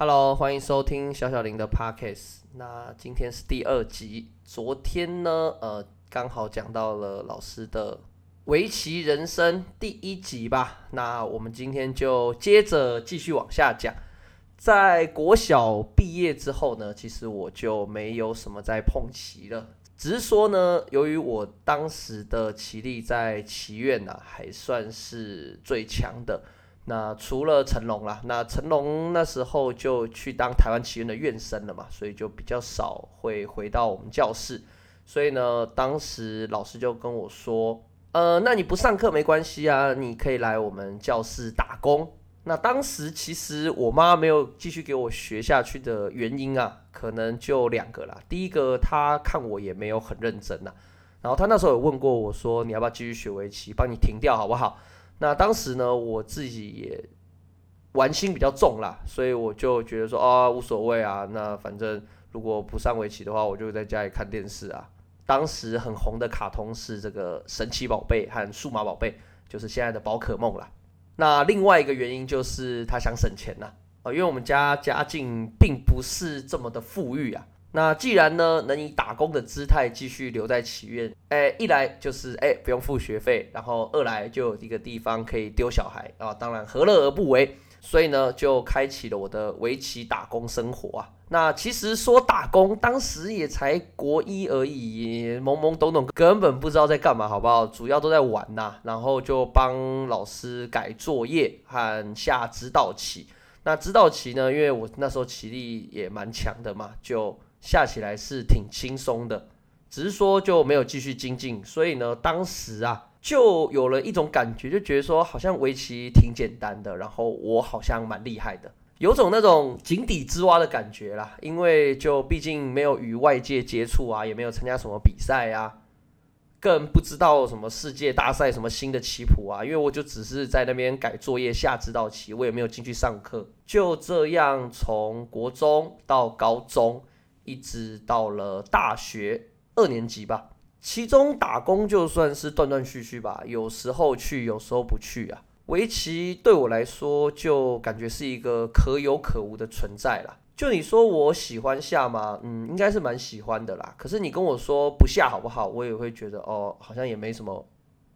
Hello，欢迎收听小小林的 Podcast。那今天是第二集，昨天呢，呃，刚好讲到了老师的围棋人生第一集吧。那我们今天就接着继续往下讲。在国小毕业之后呢，其实我就没有什么在碰棋了。只是说呢，由于我当时的棋力在棋院呢，还算是最强的。那除了成龙啦，那成龙那时候就去当台湾棋院的院生了嘛，所以就比较少会回到我们教室。所以呢，当时老师就跟我说：“呃，那你不上课没关系啊，你可以来我们教室打工。”那当时其实我妈没有继续给我学下去的原因啊，可能就两个啦。第一个，她看我也没有很认真呐，然后她那时候有问过我说：“你要不要继续学围棋？帮你停掉好不好？”那当时呢，我自己也玩心比较重啦，所以我就觉得说啊，无所谓啊。那反正如果不上围棋的话，我就在家里看电视啊。当时很红的卡通是这个神奇宝贝和数码宝贝，就是现在的宝可梦啦。那另外一个原因就是他想省钱呐，啊，因为我们家家境并不是这么的富裕啊。那既然呢能以打工的姿态继续留在祈愿，哎，一来就是哎不用付学费，然后二来就有一个地方可以丢小孩啊，当然何乐而不为？所以呢就开启了我的围棋打工生活啊。那其实说打工，当时也才国一而已，懵懵懂懂，根本不知道在干嘛，好不好？主要都在玩呐，然后就帮老师改作业和下指导棋。那指导棋呢，因为我那时候棋力也蛮强的嘛，就。下起来是挺轻松的，只是说就没有继续精进，所以呢，当时啊就有了一种感觉，就觉得说好像围棋挺简单的，然后我好像蛮厉害的，有种那种井底之蛙的感觉啦。因为就毕竟没有与外界接触啊，也没有参加什么比赛啊，更不知道什么世界大赛什么新的棋谱啊。因为我就只是在那边改作业下指导棋，我也没有进去上课。就这样从国中到高中。一直到了大学二年级吧，其中打工就算是断断续续吧，有时候去，有时候不去啊。围棋对我来说就感觉是一个可有可无的存在啦。就你说我喜欢下吗？嗯，应该是蛮喜欢的啦。可是你跟我说不下好不好？我也会觉得哦，好像也没什么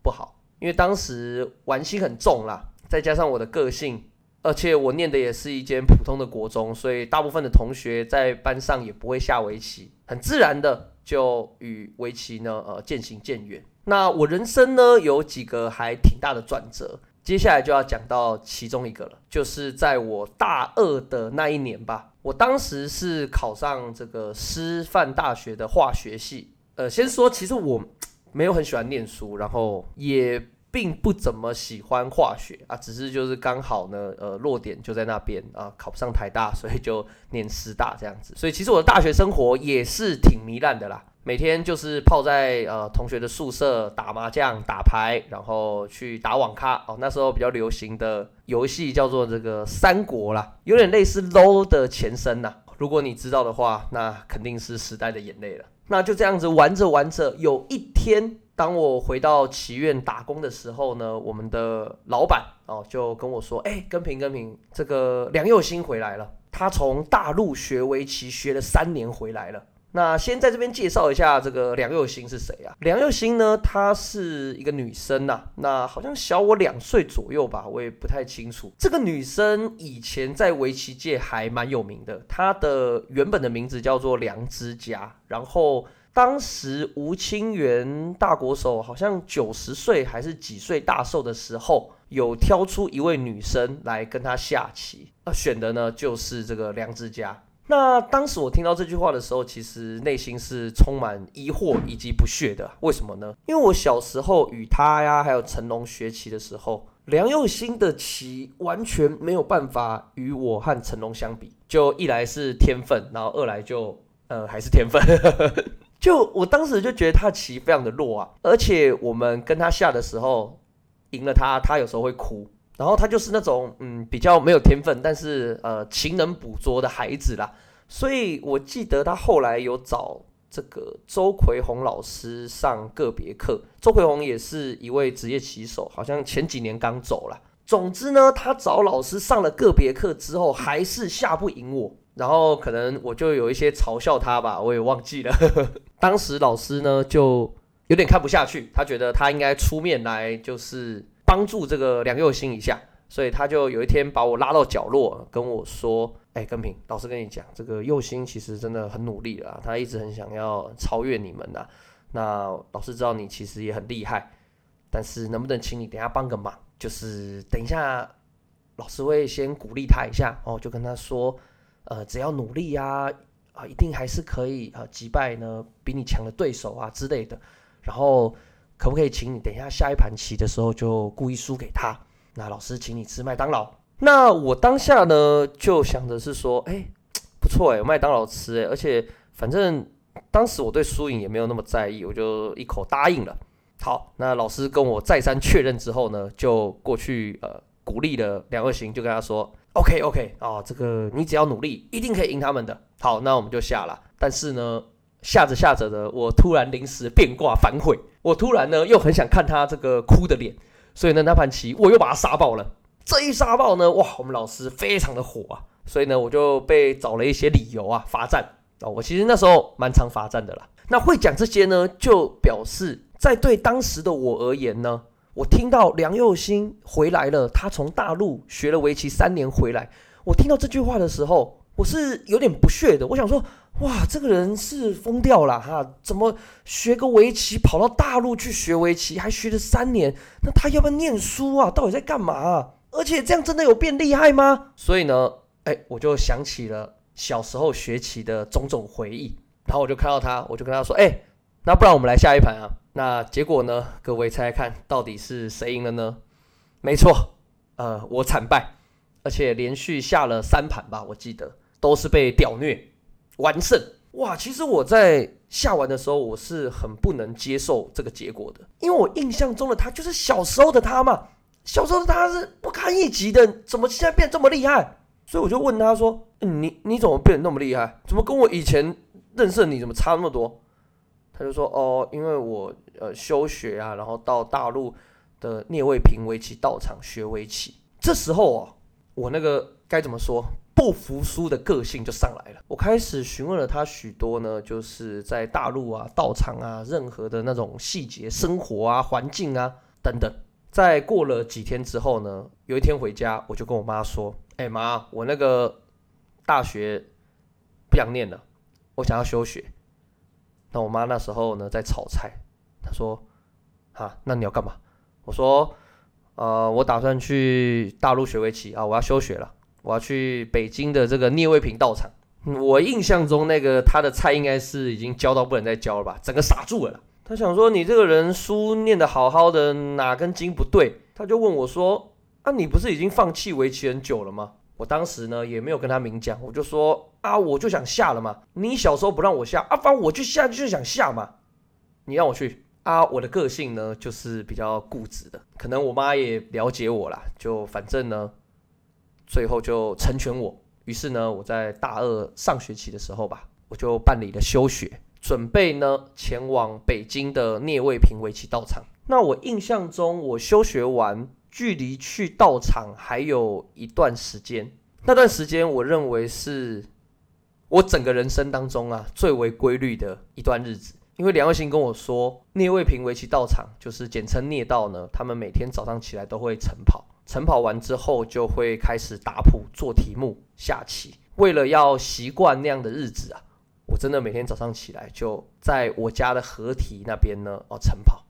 不好，因为当时玩心很重啦，再加上我的个性。而且我念的也是一间普通的国中，所以大部分的同学在班上也不会下围棋，很自然的就与围棋呢呃渐行渐远。那我人生呢有几个还挺大的转折，接下来就要讲到其中一个了，就是在我大二的那一年吧，我当时是考上这个师范大学的化学系。呃，先说其实我没有很喜欢念书，然后也。并不怎么喜欢化学啊，只是就是刚好呢，呃，落点就在那边啊，考不上台大，所以就念师大这样子。所以其实我的大学生活也是挺糜烂的啦，每天就是泡在呃同学的宿舍打麻将、打牌，然后去打网咖哦。那时候比较流行的游戏叫做这个三国啦，有点类似 LO 的前身呐。如果你知道的话，那肯定是时代的眼泪了。那就这样子玩着玩着，有一天。当我回到祈院打工的时候呢，我们的老板哦就跟我说：“哎，跟平跟平，这个梁佑新回来了，他从大陆学围棋学了三年回来了。”那先在这边介绍一下这个梁佑新是谁啊？梁佑新呢，她是一个女生呐，那好像小我两岁左右吧，我也不太清楚。这个女生以前在围棋界还蛮有名的，她的原本的名字叫做梁之家，然后。当时吴清源大国手好像九十岁还是几岁大寿的时候，有挑出一位女生来跟他下棋，那选的呢就是这个梁之佳。那当时我听到这句话的时候，其实内心是充满疑惑以及不屑的。为什么呢？因为我小时候与他呀，还有成龙学棋的时候，梁又新的棋完全没有办法与我和成龙相比。就一来是天分，然后二来就呃还是天分。就我当时就觉得他棋非常的弱啊，而且我们跟他下的时候赢了他，他有时候会哭，然后他就是那种嗯比较没有天分，但是呃勤能捕捉的孩子啦。所以我记得他后来有找这个周奎宏老师上个别课，周奎宏也是一位职业棋手，好像前几年刚走了。总之呢，他找老师上了个别课之后，还是下不赢我。然后可能我就有一些嘲笑他吧，我也忘记了。当时老师呢就有点看不下去，他觉得他应该出面来就是帮助这个梁佑兴一下，所以他就有一天把我拉到角落跟我说：“哎，根平，老师跟你讲，这个佑兴其实真的很努力了，他一直很想要超越你们呐。那老师知道你其实也很厉害，但是能不能请你等下帮个忙？就是等一下老师会先鼓励他一下哦，就跟他说。”呃，只要努力呀，啊，一定还是可以啊击败呢比你强的对手啊之类的。然后可不可以请你等一下下一盘棋的时候就故意输给他？那老师请你吃麦当劳。那我当下呢就想着是说，哎，不错哎，麦当劳吃哎，而且反正当时我对输赢也没有那么在意，我就一口答应了。好，那老师跟我再三确认之后呢，就过去呃鼓励了梁二行，就跟他说。OK OK 啊，这个你只要努力，一定可以赢他们的。好，那我们就下了。但是呢，下着下着的，我突然临时变卦反悔，我突然呢又很想看他这个哭的脸，所以呢那盘棋我又把他杀爆了。这一杀爆呢，哇，我们老师非常的火啊，所以呢我就被找了一些理由啊罚站啊。我其实那时候蛮常罚站的啦。那会讲这些呢，就表示在对当时的我而言呢。我听到梁佑新回来了，他从大陆学了围棋三年回来。我听到这句话的时候，我是有点不屑的。我想说，哇，这个人是疯掉了哈？怎么学个围棋跑到大陆去学围棋，还学了三年？那他要不要念书啊？到底在干嘛？而且这样真的有变厉害吗？所以呢，哎，我就想起了小时候学棋的种种回忆。然后我就看到他，我就跟他说，哎，那不然我们来下一盘啊？那结果呢？各位猜猜看，到底是谁赢了呢？没错，呃，我惨败，而且连续下了三盘吧，我记得都是被屌虐完胜。哇，其实我在下完的时候，我是很不能接受这个结果的，因为我印象中的他就是小时候的他嘛，小时候的他是不堪一击的，怎么现在变这么厉害？所以我就问他说：“你你怎么变得那么厉害？怎么跟我以前认识你怎么差那么多？”他就说：“哦，因为我。”呃，休学啊，然后到大陆的聂卫平围棋道场学围棋。这时候啊，我那个该怎么说不服输的个性就上来了。我开始询问了他许多呢，就是在大陆啊道场啊任何的那种细节、生活啊环境啊等等。在过了几天之后呢，有一天回家，我就跟我妈说：“哎妈，我那个大学不想念了，我想要休学。”那我妈那时候呢在炒菜。她说：“啊，那你要干嘛？”我说：“呃，我打算去大陆学围棋啊，我要休学了，我要去北京的这个聂卫平道场。”我印象中那个他的菜应该是已经教到不能再教了吧，整个傻住了。他想说：“你这个人书念得好好的，哪根筋不对？”他就问我说：“啊，你不是已经放弃围棋很久了吗？”我当时呢也没有跟他明讲，我就说：“啊，我就想下了嘛。你小时候不让我下，啊，反正我就下就是想下嘛。你让我去。”啊，我的个性呢，就是比较固执的，可能我妈也了解我啦，就反正呢，最后就成全我。于是呢，我在大二上学期的时候吧，我就办理了休学，准备呢前往北京的聂卫平围棋道场。那我印象中，我休学完，距离去道场还有一段时间。那段时间，我认为是我整个人生当中啊最为规律的一段日子。因为梁卫星跟我说，聂卫平围棋道场就是简称聂道呢。他们每天早上起来都会晨跑，晨跑完之后就会开始打谱、做题目、下棋。为了要习惯那样的日子啊，我真的每天早上起来就在我家的合体那边呢哦晨跑，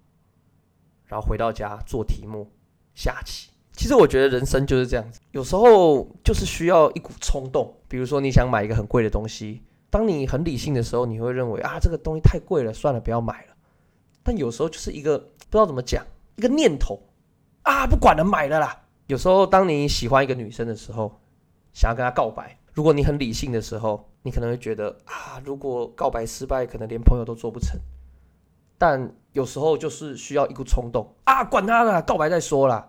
然后回到家做题目、下棋。其实我觉得人生就是这样子，有时候就是需要一股冲动。比如说你想买一个很贵的东西。当你很理性的时候，你会认为啊，这个东西太贵了，算了，不要买了。但有时候就是一个不知道怎么讲，一个念头啊，不管了，买了啦。有时候当你喜欢一个女生的时候，想要跟她告白，如果你很理性的时候，你可能会觉得啊，如果告白失败，可能连朋友都做不成。但有时候就是需要一股冲动啊，管他了，告白再说啦。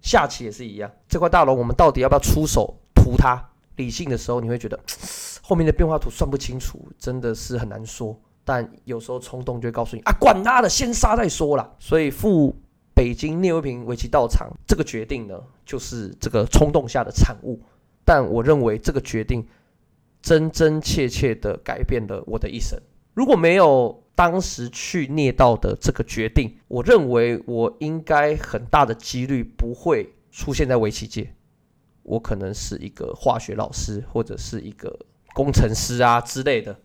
下棋也是一样，这块大龙我们到底要不要出手屠它？理性的时候，你会觉得。后面的变化图算不清楚，真的是很难说。但有时候冲动就会告诉你啊，管他的，先杀再说啦。所以负北京聂卫平围棋道场这个决定呢，就是这个冲动下的产物。但我认为这个决定真真切切的改变了我的一生。如果没有当时去聂道的这个决定，我认为我应该很大的几率不会出现在围棋界。我可能是一个化学老师，或者是一个工程师啊之类的，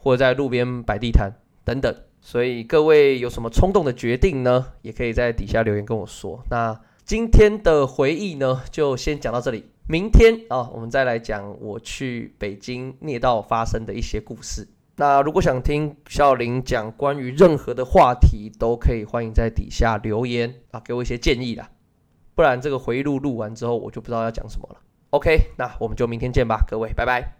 或者在路边摆地摊等等。所以各位有什么冲动的决定呢？也可以在底下留言跟我说。那今天的回忆呢，就先讲到这里。明天啊，我们再来讲我去北京聂道发生的一些故事。那如果想听孝林讲关于任何的话题，都可以欢迎在底下留言啊，给我一些建议啦。不然这个回忆录录完之后，我就不知道要讲什么了。OK，那我们就明天见吧，各位，拜拜。